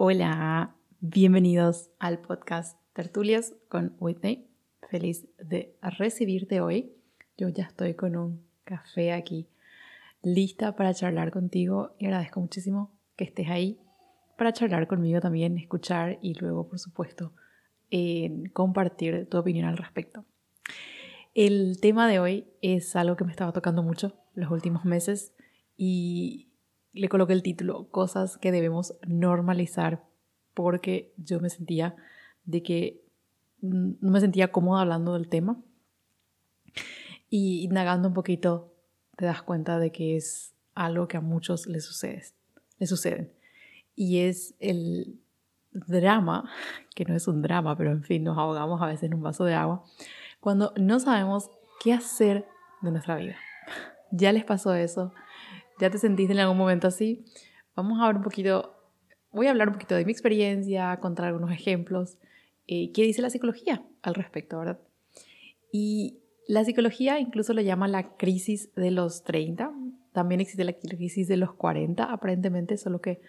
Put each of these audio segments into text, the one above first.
Hola, bienvenidos al podcast Tertulias con Whitney. Feliz de recibirte hoy. Yo ya estoy con un café aquí, lista para charlar contigo y agradezco muchísimo que estés ahí para charlar conmigo también, escuchar y luego, por supuesto, compartir tu opinión al respecto. El tema de hoy es algo que me estaba tocando mucho los últimos meses y le coloqué el título Cosas que debemos normalizar porque yo me sentía de que no me sentía cómoda hablando del tema. Y indagando un poquito te das cuenta de que es algo que a muchos les sucede, les suceden. Y es el drama, que no es un drama, pero en fin, nos ahogamos a veces en un vaso de agua, cuando no sabemos qué hacer de nuestra vida. ¿Ya les pasó eso? ¿Ya te sentiste en algún momento así? Vamos a ver un poquito, voy a hablar un poquito de mi experiencia, contar algunos ejemplos. Eh, ¿Qué dice la psicología al respecto, verdad? Y la psicología incluso lo llama la crisis de los 30. También existe la crisis de los 40, aparentemente, solo que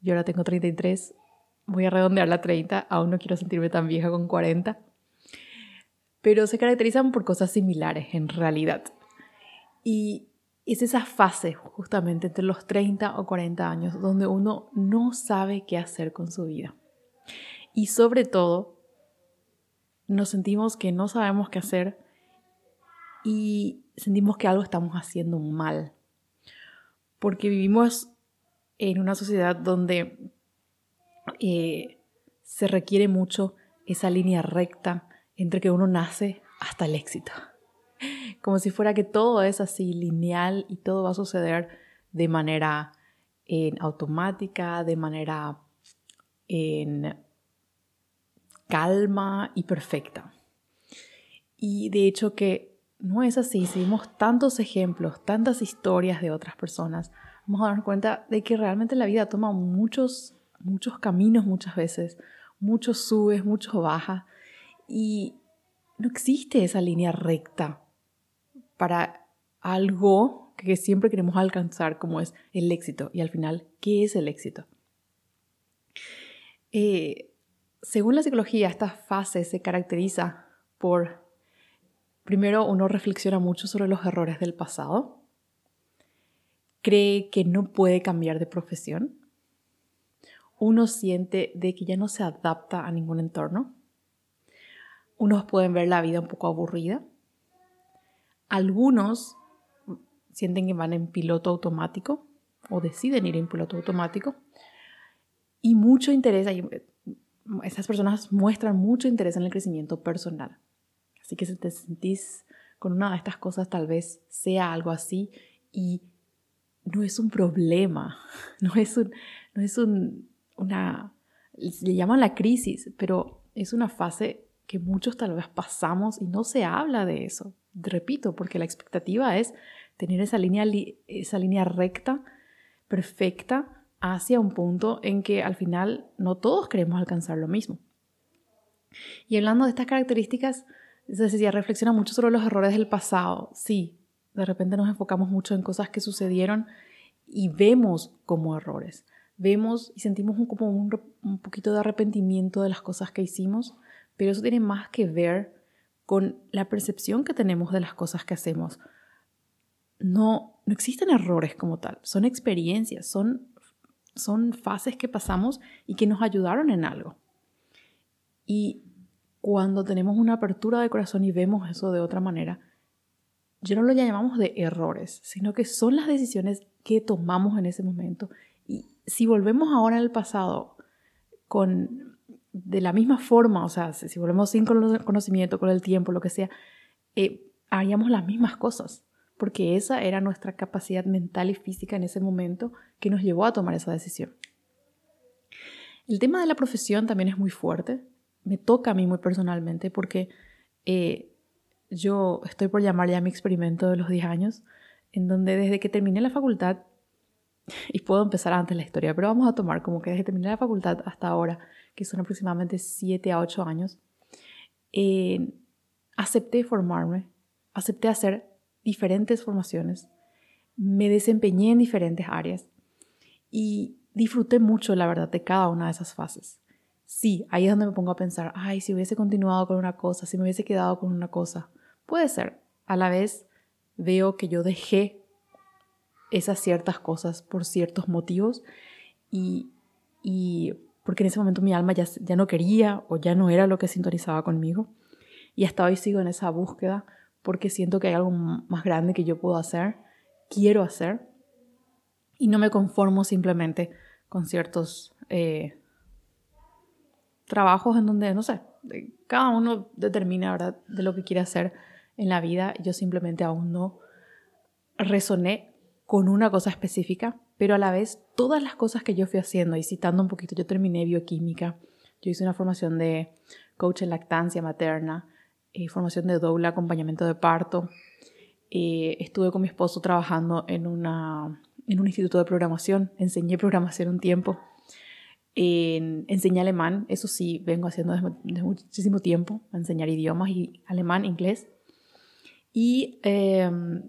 yo ahora tengo 33. Voy a redondear la 30, aún no quiero sentirme tan vieja con 40. Pero se caracterizan por cosas similares en realidad. Y es esa fase justamente entre los 30 o 40 años donde uno no sabe qué hacer con su vida. Y sobre todo, nos sentimos que no sabemos qué hacer y sentimos que algo estamos haciendo mal. Porque vivimos en una sociedad donde eh, se requiere mucho esa línea recta entre que uno nace hasta el éxito como si fuera que todo es así lineal y todo va a suceder de manera en automática, de manera en calma y perfecta. Y de hecho que no es así, si vemos tantos ejemplos, tantas historias de otras personas, vamos a darnos cuenta de que realmente la vida toma muchos, muchos caminos muchas veces, muchos subes, muchos bajas, y no existe esa línea recta para algo que siempre queremos alcanzar, como es el éxito. Y al final, ¿qué es el éxito? Eh, según la psicología, esta fase se caracteriza por, primero, uno reflexiona mucho sobre los errores del pasado, cree que no puede cambiar de profesión, uno siente de que ya no se adapta a ningún entorno, unos pueden ver la vida un poco aburrida, algunos sienten que van en piloto automático o deciden ir en piloto automático y mucho interés, esas personas muestran mucho interés en el crecimiento personal. Así que si te sentís con una de estas cosas, tal vez sea algo así y no es un problema, no es, un, no es un, una, le llaman la crisis, pero es una fase que muchos tal vez pasamos y no se habla de eso repito, porque la expectativa es tener esa línea, esa línea recta, perfecta, hacia un punto en que al final no todos queremos alcanzar lo mismo. Y hablando de estas características, se decía, reflexiona mucho sobre los errores del pasado. Sí, de repente nos enfocamos mucho en cosas que sucedieron y vemos como errores. Vemos y sentimos como un, un poquito de arrepentimiento de las cosas que hicimos, pero eso tiene más que ver con la percepción que tenemos de las cosas que hacemos. No, no existen errores como tal, son experiencias, son, son fases que pasamos y que nos ayudaron en algo. Y cuando tenemos una apertura de corazón y vemos eso de otra manera, yo no lo llamamos de errores, sino que son las decisiones que tomamos en ese momento. Y si volvemos ahora al pasado con de la misma forma, o sea, si volvemos sin conocimiento, con el tiempo, lo que sea, eh, haríamos las mismas cosas, porque esa era nuestra capacidad mental y física en ese momento que nos llevó a tomar esa decisión. El tema de la profesión también es muy fuerte, me toca a mí muy personalmente porque eh, yo estoy por llamar ya mi experimento de los 10 años, en donde desde que terminé la facultad, y puedo empezar antes la historia, pero vamos a tomar como que desde que terminé la facultad hasta ahora, que son aproximadamente 7 a 8 años, eh, acepté formarme, acepté hacer diferentes formaciones, me desempeñé en diferentes áreas y disfruté mucho, la verdad, de cada una de esas fases. Sí, ahí es donde me pongo a pensar, ay, si hubiese continuado con una cosa, si me hubiese quedado con una cosa. Puede ser. A la vez veo que yo dejé esas ciertas cosas por ciertos motivos y, y porque en ese momento mi alma ya, ya no quería o ya no era lo que sintonizaba conmigo. Y hasta hoy sigo en esa búsqueda porque siento que hay algo más grande que yo puedo hacer, quiero hacer, y no me conformo simplemente con ciertos eh, trabajos en donde, no sé, cada uno determina ¿verdad? de lo que quiere hacer en la vida. Yo simplemente aún no resoné con una cosa específica, pero a la vez todas las cosas que yo fui haciendo, y citando un poquito, yo terminé bioquímica, yo hice una formación de coach en lactancia materna, eh, formación de doble, acompañamiento de parto. Eh, estuve con mi esposo trabajando en, una, en un instituto de programación, enseñé programación un tiempo. enseñé alemán, eso sí, vengo haciendo desde, muchísimo tiempo, enseñar idiomas y alemán, inglés. Y em,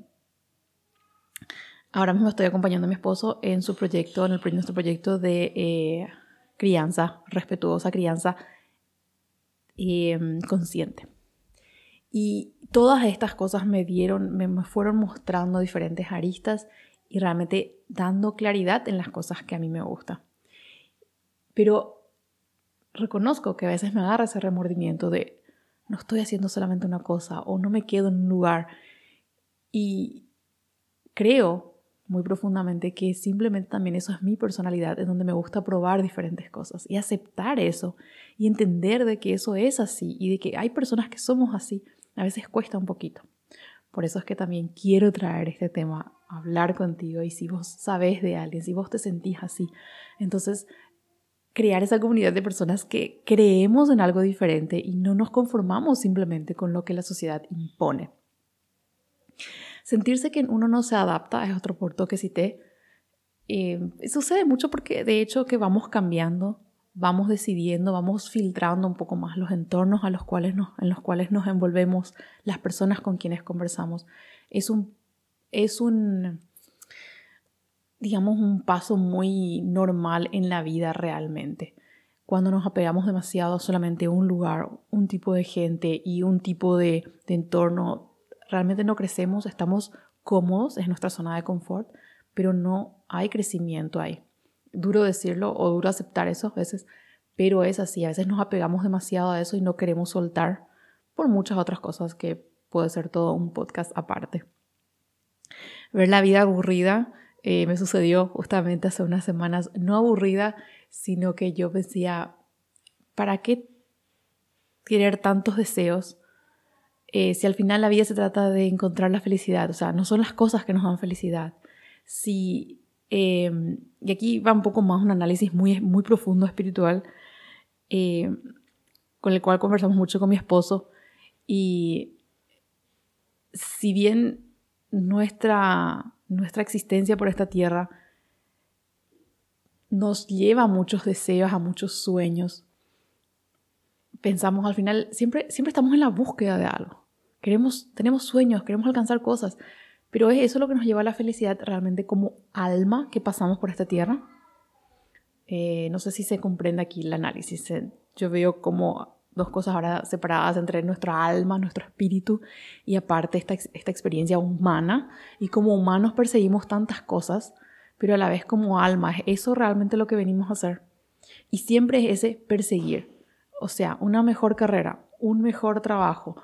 ahora mismo estoy acompañando a mi esposo en su proyecto, en nuestro proyecto de eh, crianza, respetuosa crianza em, consciente. Y todas estas cosas me dieron, me, fueron mostrando diferentes aristas y realmente dando claridad en las cosas que a mí me gustan. Pero reconozco que a veces me agarra ese remordimiento de no estoy haciendo solamente una cosa o no me quedo en un lugar. Y creo muy profundamente que simplemente también eso es mi personalidad, en donde me gusta probar diferentes cosas y aceptar eso y entender de que eso es así y de que hay personas que somos así a veces cuesta un poquito. Por eso es que también quiero traer este tema, hablar contigo y si vos sabes de alguien, si vos te sentís así, entonces crear esa comunidad de personas que creemos en algo diferente y no nos conformamos simplemente con lo que la sociedad impone. Sentirse que uno no se adapta es otro punto que cité. Eh, sucede mucho porque de hecho que vamos cambiando vamos decidiendo, vamos filtrando un poco más los entornos a los cuales en los cuales nos envolvemos, las personas con quienes conversamos. Es un, es un, digamos, un paso muy normal en la vida realmente. Cuando nos apegamos demasiado solamente a un lugar, un tipo de gente y un tipo de, de entorno, realmente no crecemos, estamos cómodos, es nuestra zona de confort, pero no hay crecimiento ahí duro decirlo o duro aceptar eso a veces, pero es así. A veces nos apegamos demasiado a eso y no queremos soltar por muchas otras cosas que puede ser todo un podcast aparte. Ver la vida aburrida eh, me sucedió justamente hace unas semanas, no aburrida, sino que yo decía, ¿para qué querer tantos deseos eh, si al final la vida se trata de encontrar la felicidad? O sea, no son las cosas que nos dan felicidad. Si Em, y aquí va un poco más un análisis muy, muy profundo espiritual, eh, con el cual conversamos mucho con mi esposo. Y si bien nuestra, nuestra existencia por esta tierra nos lleva a muchos deseos, a muchos sueños, pensamos al final, siempre, siempre estamos en la búsqueda de algo. Queremos, tenemos sueños, queremos alcanzar cosas, pero es eso lo que nos lleva a la felicidad realmente como alma que pasamos por esta tierra. Eh, no sé si se comprende aquí el análisis. Yo veo como dos cosas ahora separadas entre nuestra alma, nuestro espíritu y aparte esta, esta experiencia humana. Y como humanos perseguimos tantas cosas, pero a la vez como alma, ¿es eso realmente lo que venimos a hacer? Y siempre es ese perseguir. O sea, una mejor carrera, un mejor trabajo,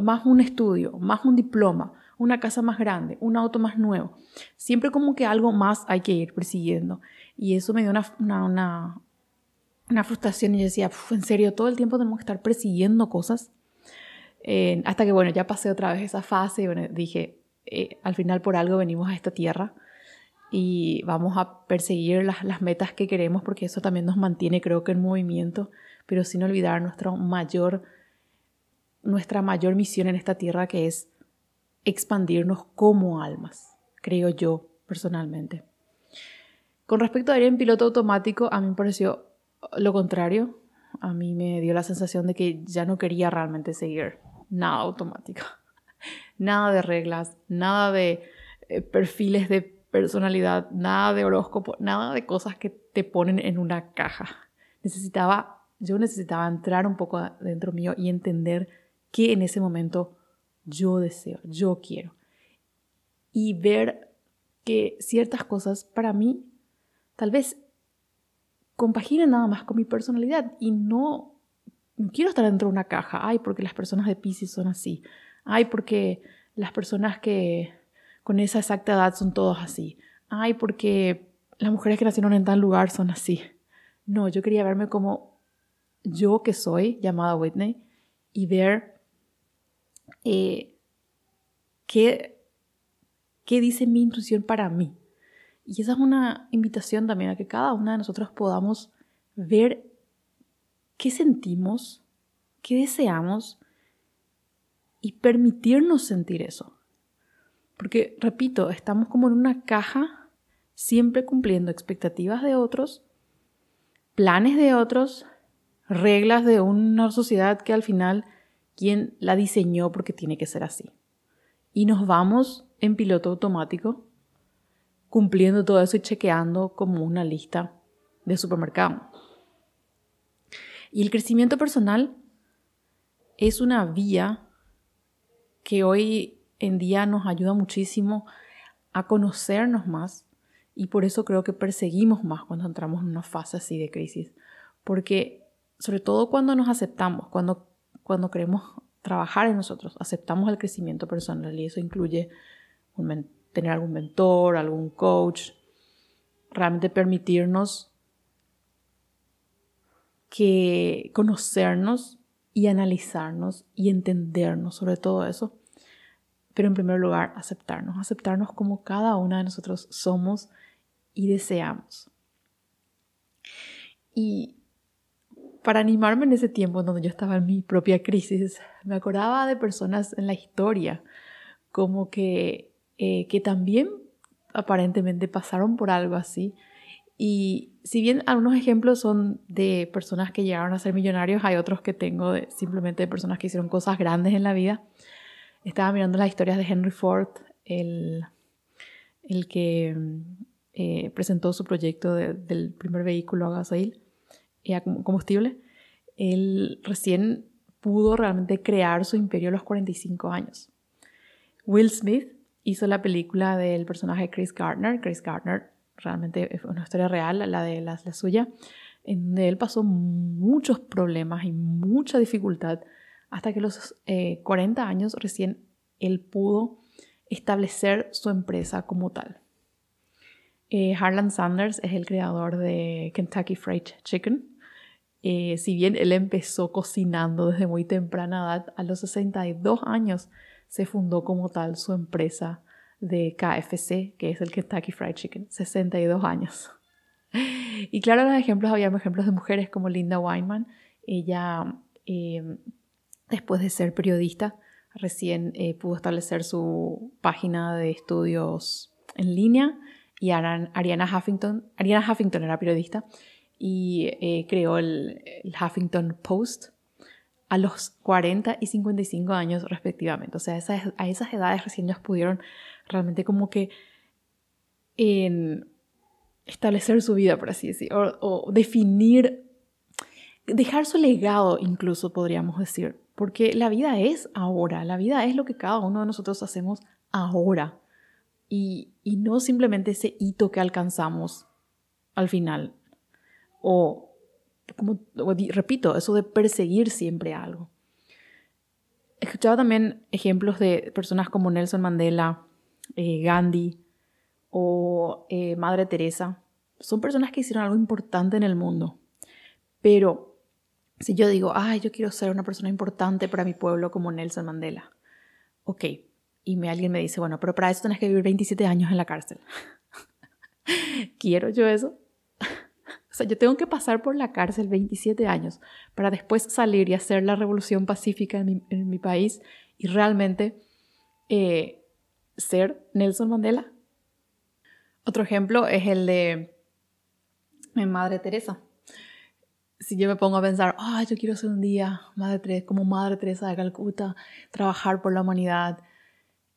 más un estudio, más un diploma, una casa más grande, un auto más nuevo. Siempre como que algo más hay que ir persiguiendo. Y eso me dio una, una, una, frustración y yo decía, en serio, todo el tiempo tenemos que estar persiguiendo cosas. Eh, hasta que, bueno, ya pasé otra vez esa fase y bueno, dije, eh, al final por algo venimos a esta tierra y vamos a perseguir las, las metas que queremos porque eso también nos mantiene, creo que, en movimiento, pero sin olvidar nuestro mayor, nuestra mayor misión en esta tierra que es expandirnos como almas, creo yo personalmente. Con respecto a ir en piloto automático, a mí me pareció lo contrario. A mí me dio la sensación de que ya no quería realmente seguir nada automático. Nada de reglas, nada de eh, perfiles de personalidad, nada de horóscopo, nada de cosas que te ponen en una caja. Necesitaba, yo necesitaba entrar un poco dentro mío y entender qué en ese momento yo deseo, yo quiero. Y ver que ciertas cosas para mí tal vez compaginan nada más con mi personalidad y no, no quiero estar dentro de una caja. Ay, porque las personas de Pisces son así. Ay, porque las personas que con esa exacta edad son todos así. Ay, porque las mujeres que nacieron en tal lugar son así. No, yo quería verme como yo que soy, llamada Whitney, y ver eh, qué, qué dice mi intuición para mí. Y esa es una invitación también a que cada una de nosotros podamos ver qué sentimos, qué deseamos y permitirnos sentir eso. Porque, repito, estamos como en una caja, siempre cumpliendo expectativas de otros, planes de otros, reglas de una sociedad que al final, ¿quién la diseñó porque tiene que ser así? Y nos vamos en piloto automático, cumpliendo todo eso y chequeando como una lista de supermercado. Y el crecimiento personal es una vía que hoy en día nos ayuda muchísimo a conocernos más y por eso creo que perseguimos más cuando entramos en una fase así de crisis. Porque sobre todo cuando nos aceptamos, cuando, cuando queremos trabajar en nosotros, aceptamos el crecimiento personal y eso incluye tener algún mentor, algún coach, realmente permitirnos que conocernos y analizarnos y entendernos sobre todo eso pero en primer lugar, aceptarnos, aceptarnos como cada una de nosotros somos y deseamos. Y para animarme en ese tiempo donde yo estaba en mi propia crisis, me acordaba de personas en la historia, como que, eh, que también aparentemente pasaron por algo así. Y si bien algunos ejemplos son de personas que llegaron a ser millonarios, hay otros que tengo simplemente de personas que hicieron cosas grandes en la vida estaba mirando las historias de Henry Ford, el, el que eh, presentó su proyecto del primer vehículo a gasoil combustible. Él recién pudo realmente crear su imperio a los 45 años. Will Smith hizo la película del personaje Chris Gardner. Chris Gardner realmente es una historia real, la de la, la suya, en donde él pasó muchos problemas y mucha dificultad hasta que a los 40 eh, años recién él pudo establecer su empresa como tal. Eh, Harlan Sanders es el creador de Kentucky Fried Chicken. Eh, si bien él empezó cocinando desde muy temprana edad, a los 62 años se fundó como tal su empresa de KFC, que es el Kentucky Fried Chicken. 62 años. Y claro, los ejemplos, había ejemplos de mujeres como Linda Weinman. Ella después de ser periodista, recién eh, pudo establecer su página de estudios en línea y Ariana Huffington, Ariana Huffington era periodista y eh, creó el, Huffington Post a los 40 y 55 años respectivamente. O sea, a esas edades recién ellos pudieron realmente como que establecer su vida, por así decirlo, o definir, dejar su legado incluso, podríamos decir, porque la vida es ahora, la vida es lo que cada uno de nosotros hacemos ahora y, no simplemente ese hito que alcanzamos al final. O, como repito, eso de perseguir siempre algo. Escuchaba también ejemplos de personas como Nelson Mandela, eh, Gandhi o eh, Madre Teresa. Son personas que hicieron algo importante en el mundo, pero si yo digo, ay, yo quiero ser una persona importante para mi pueblo como Nelson Mandela, ok, y me, alguien me dice, bueno, pero para eso tienes que vivir 27 años en la cárcel. ¿Quiero yo eso? O sea, yo tengo que pasar por la cárcel 27 años para después salir y hacer la revolución pacífica en mi, país y realmente eh, ser Nelson Mandela. Otro ejemplo es el de mi madre Teresa si yo me pongo a pensar, ah, yo quiero ser un día como Madre Teresa de Calcuta, trabajar por la humanidad.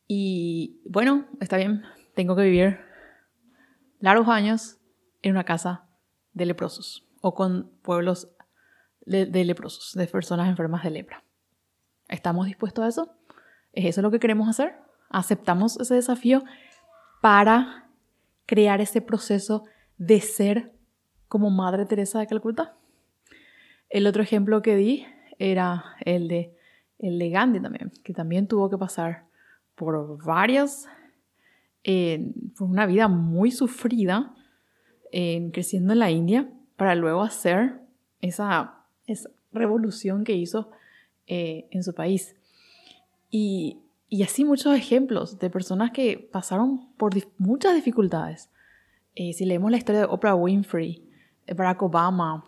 Y bueno, está bien, tengo que vivir largos años en una casa de leprosos o con pueblos de, de leprosos, de personas enfermas de lepra. ¿Estamos dispuestos a eso? ¿Es eso lo que queremos hacer? ¿Aceptamos ese desafío para crear ese proceso de ser como Madre Teresa de Calcuta? El otro ejemplo que di era el de, el de Gandhi también, que también tuvo que pasar por varias, eh, por una vida muy sufrida, eh, creciendo en la India, para luego hacer esa, esa revolución que hizo eh, en su país. Y, y, así muchos ejemplos de personas que pasaron por muchas dificultades. si leemos la historia de Oprah Winfrey, Barack Obama,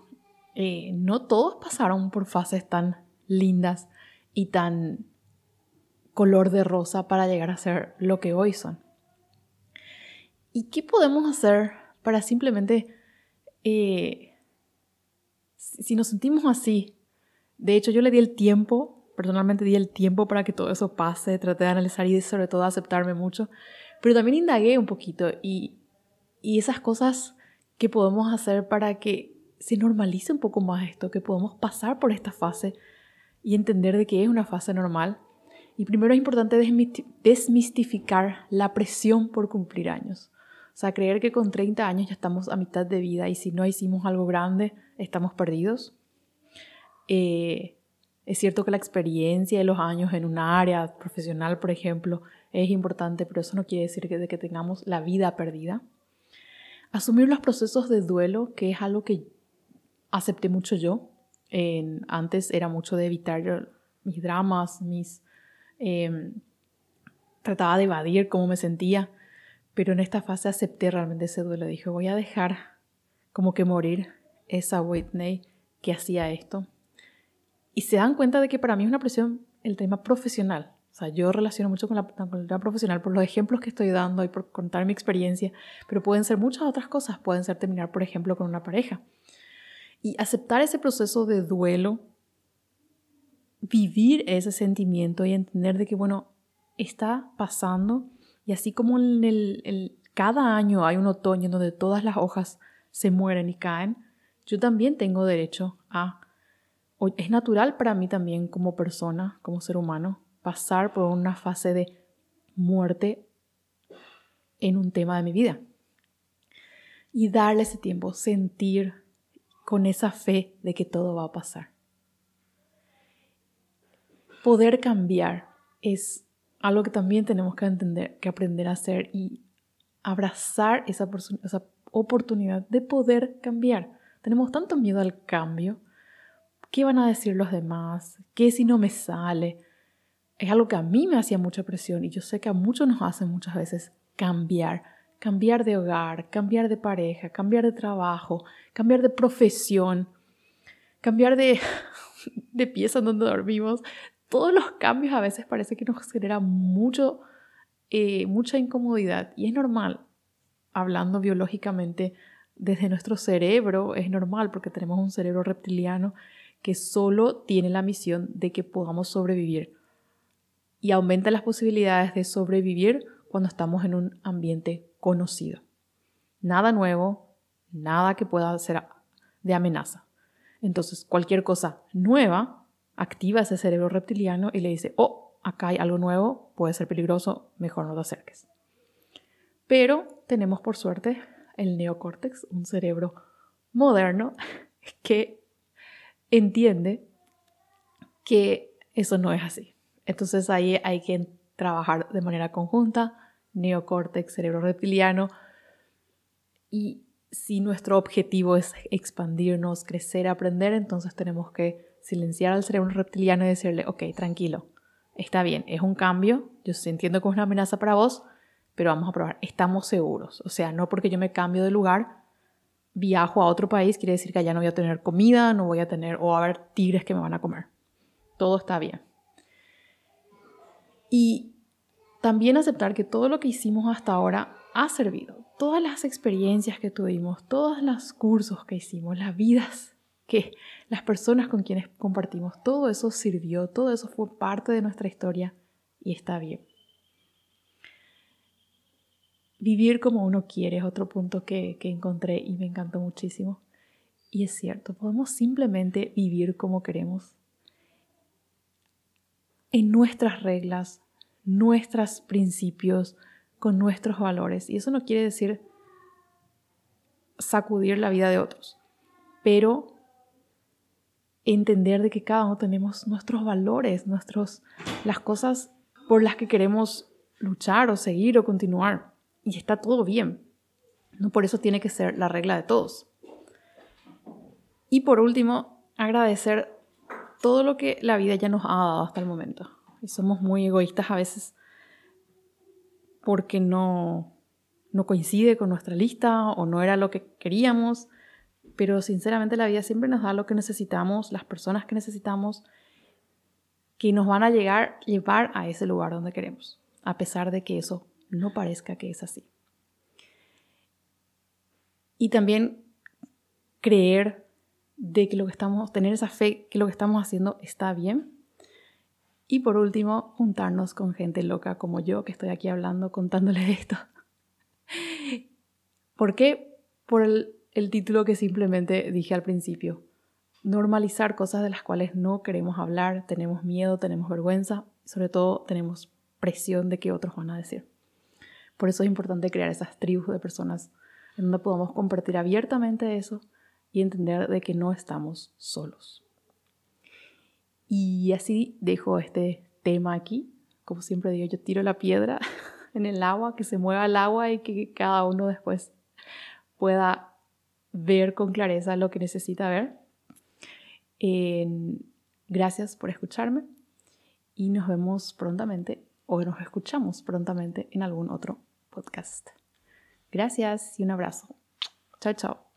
eh, no todos pasaron por fases tan lindas y tan color de rosa para llegar a ser lo que hoy son. ¿Y qué podemos hacer para simplemente, eh, si nos sentimos así, de hecho yo le di el tiempo, personalmente di el tiempo para que todo eso pase, traté de analizar y sobre todo aceptarme mucho, pero también indagué un poquito y, y esas cosas que podemos hacer para que se normalice un poco más esto, que podamos pasar por esta fase y entender de que es una fase normal. Y primero es importante desmistificar la presión por cumplir años. Sea, creer que con 30 años ya estamos a mitad de vida y si no hicimos algo grande, estamos perdidos. Eh, es cierto que la experiencia de los años en un área profesional, por ejemplo, es importante, pero eso no quiere decir que, de que tengamos la vida perdida. Asumir los procesos de duelo, que es algo que acepté mucho yo. antes era mucho de evitar mis dramas, mis... Em, trataba de evadir cómo me sentía, pero en esta fase acepté realmente ese duelo. Dije, voy a dejar como que morir esa Whitney que hacía esto. Y se dan cuenta de que para mí es una presión el tema profesional. O sea, yo relaciono mucho con la, con profesional por los ejemplos que estoy dando y por contar mi experiencia, pero pueden ser muchas otras cosas. Pueden ser terminar, por ejemplo, con una pareja. Y aceptar ese proceso de duelo, vivir ese sentimiento y entender de que, bueno, está pasando y así como en el, cada año hay un otoño donde todas las hojas se mueren y caen, yo también tengo derecho a, es natural para mí también como persona, como ser humano, pasar por una fase de muerte en un tema de mi vida. Y darle ese tiempo, sentir con esa fe de que todo va a pasar. Poder cambiar es algo que también tenemos que entender, que aprender a hacer y abrazar esa, esa oportunidad de poder cambiar. Tenemos tanto miedo al cambio. ¿Qué van a decir los demás? ¿Qué si no me sale? Es algo que a mí me hacía mucha presión y yo sé que a muchos nos hace muchas veces cambiar cambiar de hogar, cambiar de pareja, cambiar de trabajo, cambiar de profesión, cambiar de, de pieza donde dormimos. Todos los cambios a veces parece que nos genera mucho, eh, mucha incomodidad y es normal, hablando biológicamente desde nuestro cerebro, es normal porque tenemos un cerebro reptiliano que solo tiene la misión de que podamos sobrevivir y aumenta las posibilidades de sobrevivir cuando estamos en un ambiente conocido. Nada nuevo, nada que pueda ser de amenaza. Entonces, cualquier cosa nueva activa ese cerebro reptiliano y le dice, oh, acá hay algo nuevo, puede ser peligroso, mejor no te acerques. Pero tenemos por suerte el neocórtex, un cerebro moderno que entiende que eso no es así. Entonces ahí hay que trabajar de manera conjunta, neocórtex, cerebro reptiliano. Y si nuestro objetivo es expandirnos, crecer, aprender, entonces tenemos que silenciar al cerebro reptiliano y decirle, ok, tranquilo, está bien, es un cambio, yo entiendo que es una amenaza para vos, pero vamos a probar, estamos seguros. O sea, no porque yo me cambio de lugar, viajo a otro país, quiere decir que allá no voy a tener comida, no voy a tener, o a haber tigres que me van a comer. Todo está bien. Y también aceptar que todo lo que hicimos hasta ahora ha servido. Todas las experiencias que tuvimos, todos los cursos que hicimos, las vidas que las personas con quienes compartimos, todo eso sirvió, todo eso fue parte de nuestra historia y está bien. vivir como uno quiere es otro punto que, que encontré y me encantó muchísimo. Y es cierto, podemos simplemente vivir como queremos. En nuestras reglas, nuestros principios, con nuestros valores. Y eso no quiere decir sacudir la vida de otros, pero entender de que cada uno tenemos nuestros valores, nuestros, las cosas por las que queremos luchar o seguir o continuar. Y está todo bien. No por eso tiene que ser la regla de todos. Y por último, agradecer todo lo que la vida ya nos ha dado hasta el momento. Y somos muy egoístas a veces porque no, no coincide con nuestra lista o no era lo que queríamos. Pero sinceramente la vida siempre nos da lo que necesitamos, las personas que necesitamos, que nos van a llegar, llevar a ese lugar donde queremos, a pesar de que eso no parezca que es así. Y también creer de que lo que estamos, tener esa fe que lo que estamos haciendo está bien. Y por último, juntarnos con gente loca como yo, que estoy aquí hablando, contándoles esto. ¿Por qué? Por el, el título que simplemente dije al principio. Normalizar cosas de las cuales no queremos hablar, tenemos miedo, tenemos vergüenza, sobre todo tenemos presión de que otros van a decir. Por eso es importante crear esas tribus de personas en donde podamos compartir abiertamente eso y entender de que no estamos solos. Y así dejo este tema aquí. Como siempre digo, yo tiro la piedra en el agua, que se mueva el agua y que cada uno después pueda ver con clareza lo que necesita ver. gracias por escucharme y nos vemos prontamente o nos escuchamos prontamente en algún otro podcast. Gracias y un abrazo. Chao, chao.